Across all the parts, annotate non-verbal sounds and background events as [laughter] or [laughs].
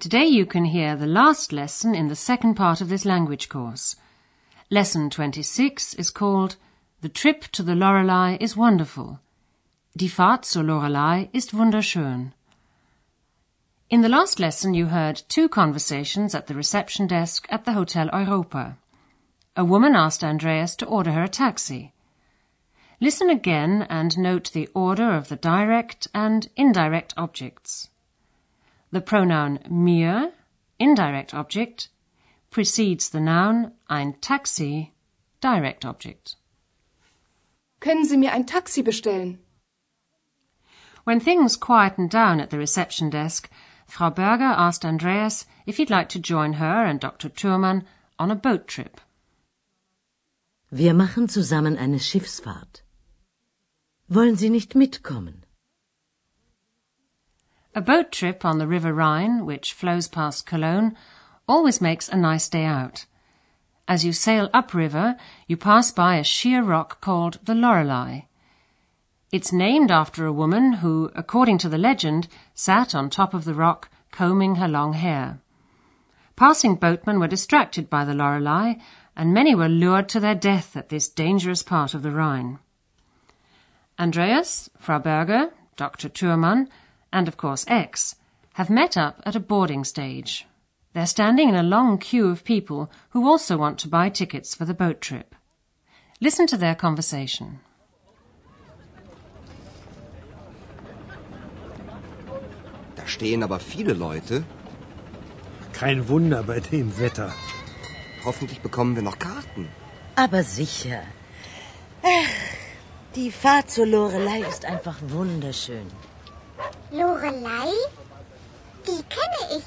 Today you can hear the last lesson in the second part of this language course. Lesson 26 is called The Trip to the Lorelei is Wonderful. Die Fahrt zur Lorelei ist wunderschön. In the last lesson you heard two conversations at the reception desk at the Hotel Europa. A woman asked Andreas to order her a taxi. Listen again and note the order of the direct and indirect objects. The pronoun mir, indirect object, precedes the noun ein Taxi, direct object. Können Sie mir ein Taxi bestellen? When things quietened down at the reception desk, Frau Berger asked Andreas if he'd like to join her and Dr. Thurmann on a boat trip. Wir machen zusammen eine Schiffsfahrt. Wollen Sie nicht mitkommen? A boat trip on the River Rhine, which flows past Cologne, always makes a nice day out. As you sail upriver, you pass by a sheer rock called the Lorelei. It's named after a woman who, according to the legend, sat on top of the rock combing her long hair. Passing boatmen were distracted by the Lorelei, and many were lured to their death at this dangerous part of the Rhine. Andreas, Frau Berger, Dr. Thurmann, and of course Ex, have met up at a boarding stage. They're standing in a long queue of people who also want to buy tickets for the boat trip. Listen to their conversation. Da stehen aber viele Leute. Kein Wunder bei dem Wetter. Hoffentlich bekommen wir noch Karten. Aber sicher. Ach, die Fahrt zur Lorelei ist einfach wunderschön. Lorelei? Die kenne ich.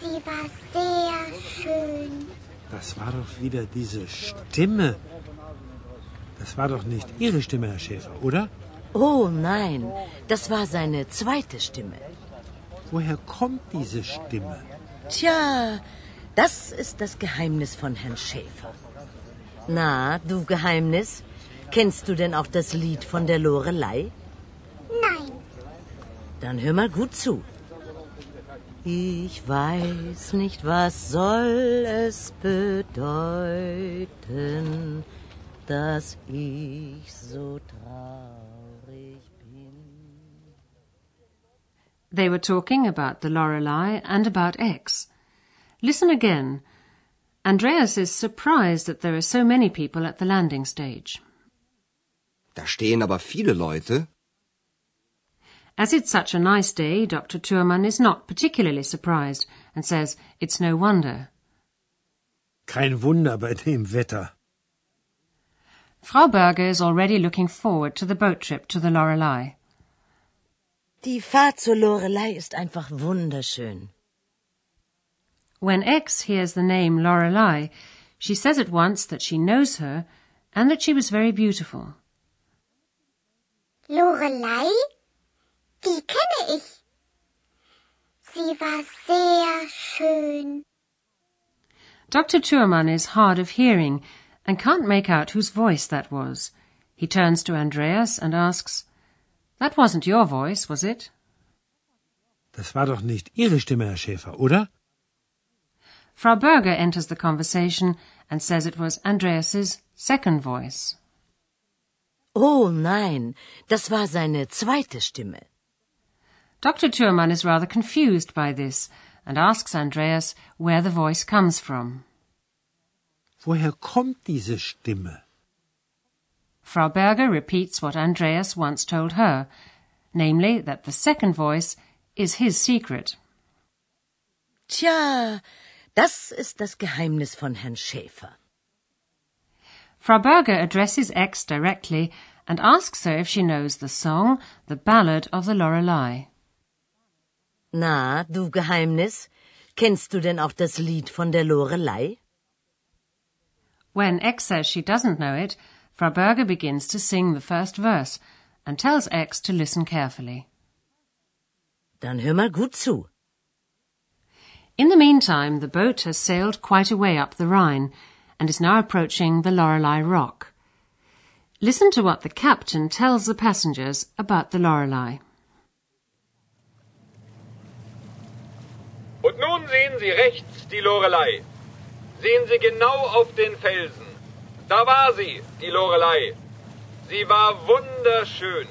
Sie war sehr schön. Das war doch wieder diese Stimme. Das war doch nicht Ihre Stimme, Herr Schäfer, oder? Oh nein, das war seine zweite Stimme. Woher kommt diese Stimme? Tja, das ist das Geheimnis von Herrn Schäfer. Na, du Geheimnis, kennst du denn auch das Lied von der Lorelei? Nein, Dann hör mal gut zu. Ich weiß nicht, was soll es bedeuten, dass ich so traurig bin. They were talking about the Lorelei and about Ex. Listen again. Andreas is surprised that there are so many people at the landing stage. Da stehen aber viele Leute. As it's such a nice day, Dr. Thurmann is not particularly surprised and says it's no wonder. Kein Wunder bei dem Wetter. Frau Berger is already looking forward to the boat trip to the Lorelei. Die Fahrt zur Lorelei ist einfach wunderschön. When Ex hears the name Lorelei, she says at once that she knows her and that she was very beautiful. Lorelei? Die kenne ich. Sie war sehr schön. Dr. Thurmann is hard of hearing and can't make out whose voice that was. He turns to Andreas and asks, That wasn't your voice, was it? Das war doch nicht Ihre Stimme, Herr Schäfer, oder? Frau Berger enters the conversation and says it was Andreas's second voice. Oh nein, das war seine zweite Stimme. Dr. Thurmann is rather confused by this and asks Andreas where the voice comes from. Woher kommt diese Stimme? Frau Berger repeats what Andreas once told her, namely that the second voice is his secret. Tja, das ist das Geheimnis von Herrn Schäfer. Frau Berger addresses Ex directly and asks her if she knows the song, The Ballad of the Lorelei. Na, du Geheimnis, Kennst du denn auch das Lied von der Lorelei? When Ex says she doesn't know it, Frau Berger begins to sing the first verse and tells Ex to listen carefully. Dann hör mal gut zu. In the meantime, the boat has sailed quite a way up the Rhine and is now approaching the Lorelei Rock. Listen to what the captain tells the passengers about the Lorelei. Und nun sehen Sie rechts die Lorelei. Sehen Sie genau auf den Felsen. Da war sie, die Lorelei. Sie war wunderschön.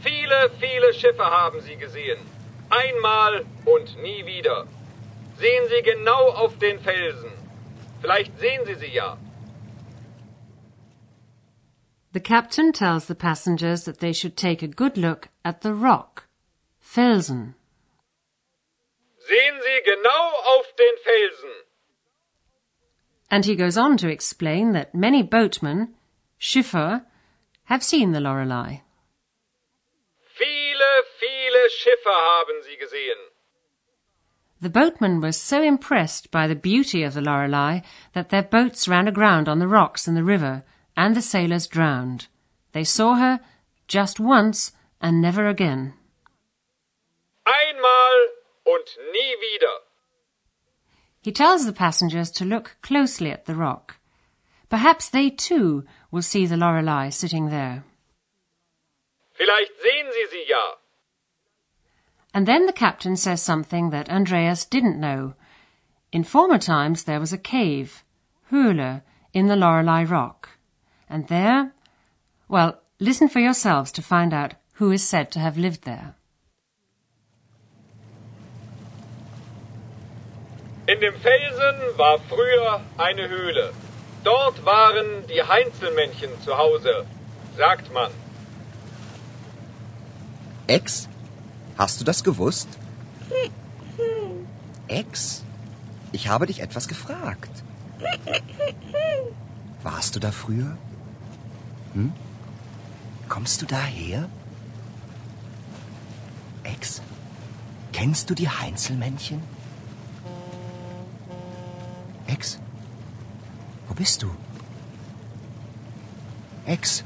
Viele, viele Schiffe haben sie gesehen. Einmal und nie wieder. Sehen Sie genau auf den Felsen. Vielleicht sehen Sie sie ja. The captain tells the passengers that they should take a good look at the rock, Felsen. Sehen Sie genau auf den Felsen. And he goes on to explain that many boatmen, Schiffer, have seen the Lorelei. Viele, viele Schiffe haben sie gesehen. The boatmen were so impressed by the beauty of the Lorelei that their boats ran aground on the rocks in the river, and the sailors drowned. They saw her just once and never again. Und nie wieder. He tells the passengers to look closely at the rock. Perhaps they too will see the Lorelei sitting there. Vielleicht sehen Sie sie ja. And then the captain says something that Andreas didn't know. In former times there was a cave, Höhle, in the Lorelei Rock. And there, well, listen for yourselves to find out who is said to have lived there. In dem Felsen war früher eine Höhle. Dort waren die Heinzelmännchen zu Hause, sagt man. Ex? Hast du das gewusst? Ex? Ich habe dich etwas gefragt. Warst du da früher? Hm? Kommst du daher? Ex? Kennst du die Heinzelmännchen? Ex? Wo bist du? Ex?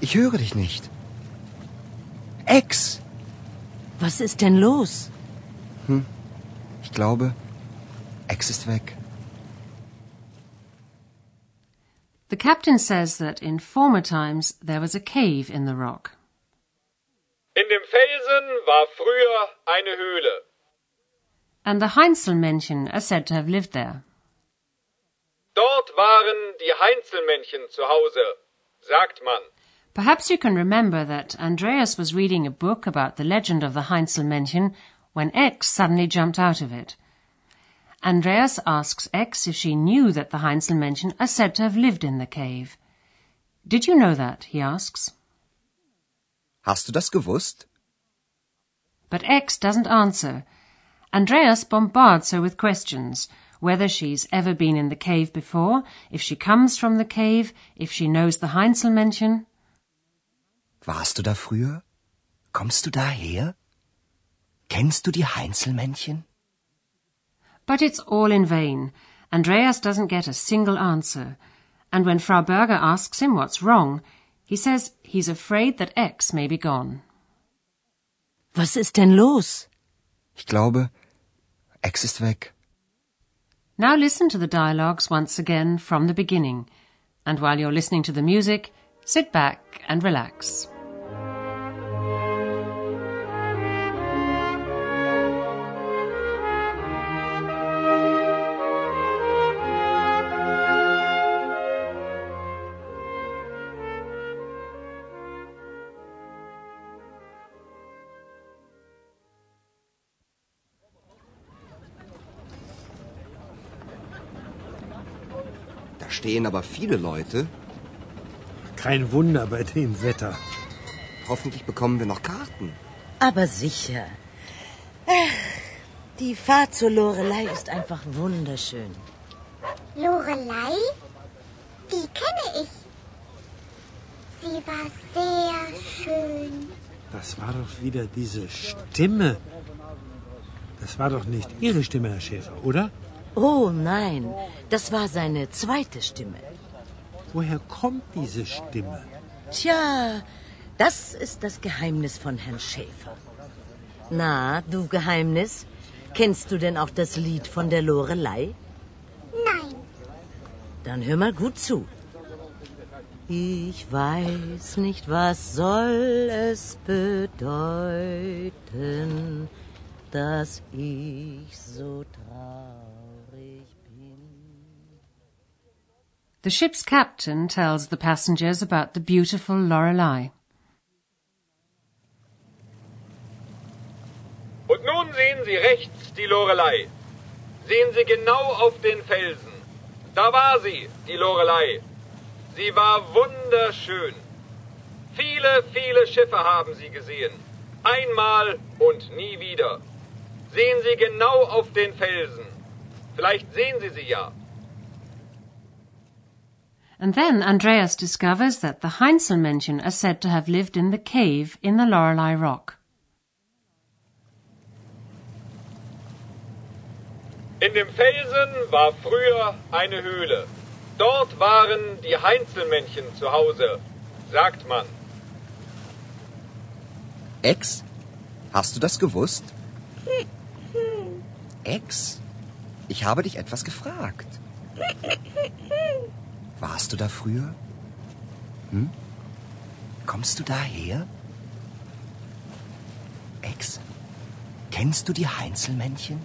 Ich höre dich nicht. Ex? Was ist denn los? Ich glaube, Ex ist weg. The captain says that in former times there was a cave in the rock. In dem Felsen war früher eine Höhle. And the Heinzelmännchen are said to have lived there. Dort waren die Heinzelmännchen zu Hause, sagt man. Perhaps you can remember that Andreas was reading a book about the legend of the Heinzelmännchen when Ex suddenly jumped out of it. Andreas asks Ex if she knew that the Heinzelmännchen are said to have lived in the cave. Did you know that? he asks. Hast du das gewusst? But Ex doesn't answer. Andreas bombards her with questions whether she's ever been in the cave before, if she comes from the cave, if she knows the Heinzelmännchen. Warst du da früher? Kommst du daher? Kennst du die Heinzelmännchen? But it's all in vain. Andreas doesn't get a single answer. And when Frau Berger asks him what's wrong, he says he's afraid that Ex may be gone. Was ist denn los? Ich glaube, Weg. Now listen to the dialogues once again from the beginning. And while you're listening to the music, sit back and relax. Stehen aber viele Leute. Kein Wunder bei dem Wetter. Hoffentlich bekommen wir noch Karten. Aber sicher. Ach, die Fahrt zur Lorelei ist einfach wunderschön. Lorelei? Die kenne ich. Sie war sehr schön. Das war doch wieder diese Stimme. Das war doch nicht Ihre Stimme, Herr Schäfer, oder? Oh nein, das war seine zweite Stimme. Woher kommt diese Stimme? Tja, das ist das Geheimnis von Herrn Schäfer. Na, du Geheimnis, kennst du denn auch das Lied von der Lorelei? Nein. Dann hör mal gut zu. Ich weiß nicht, was soll es bedeuten, dass ich so traurig The ship's captain tells the passengers about the beautiful Lorelei. Und nun sehen Sie rechts die Lorelei. Sehen Sie genau auf den Felsen. Da war sie, die Lorelei. Sie war wunderschön. Viele, viele Schiffe haben sie gesehen. Einmal und nie wieder. Sehen Sie genau auf den Felsen. Vielleicht sehen Sie sie ja. And then Andreas discovers that the Heinzelmännchen are said to have lived in the cave in the Lorelei Rock. In dem Felsen war früher eine Höhle. Dort waren die Heinzelmännchen zu Hause, sagt man. Ex? Hast du das gewusst? Ex? Ich habe dich etwas gefragt. [laughs] Warst du da früher? Hm? Kommst du daher? Ex, kennst du die Heinzelmännchen?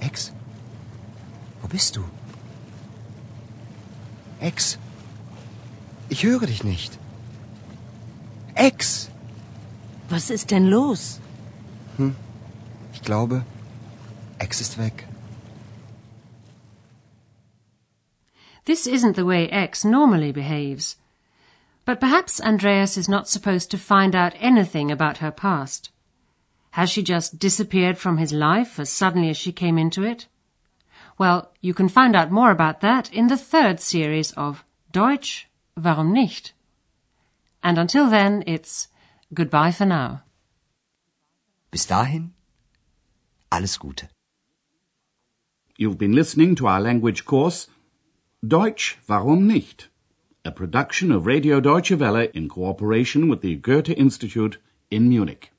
Ex, wo bist du? Ex, ich höre dich nicht. Ex! Was ist denn los? Ich glaube, Ex ist weg. This isn't the way Ex normally behaves. But perhaps Andreas is not supposed to find out anything about her past. Has she just disappeared from his life as suddenly as she came into it? Well, you can find out more about that in the third series of Deutsch, warum nicht? And until then, it's goodbye for now. Bis dahin, alles Gute. You've been listening to our language course, Deutsch, warum nicht? A production of Radio Deutsche Welle in cooperation with the Goethe Institute in Munich.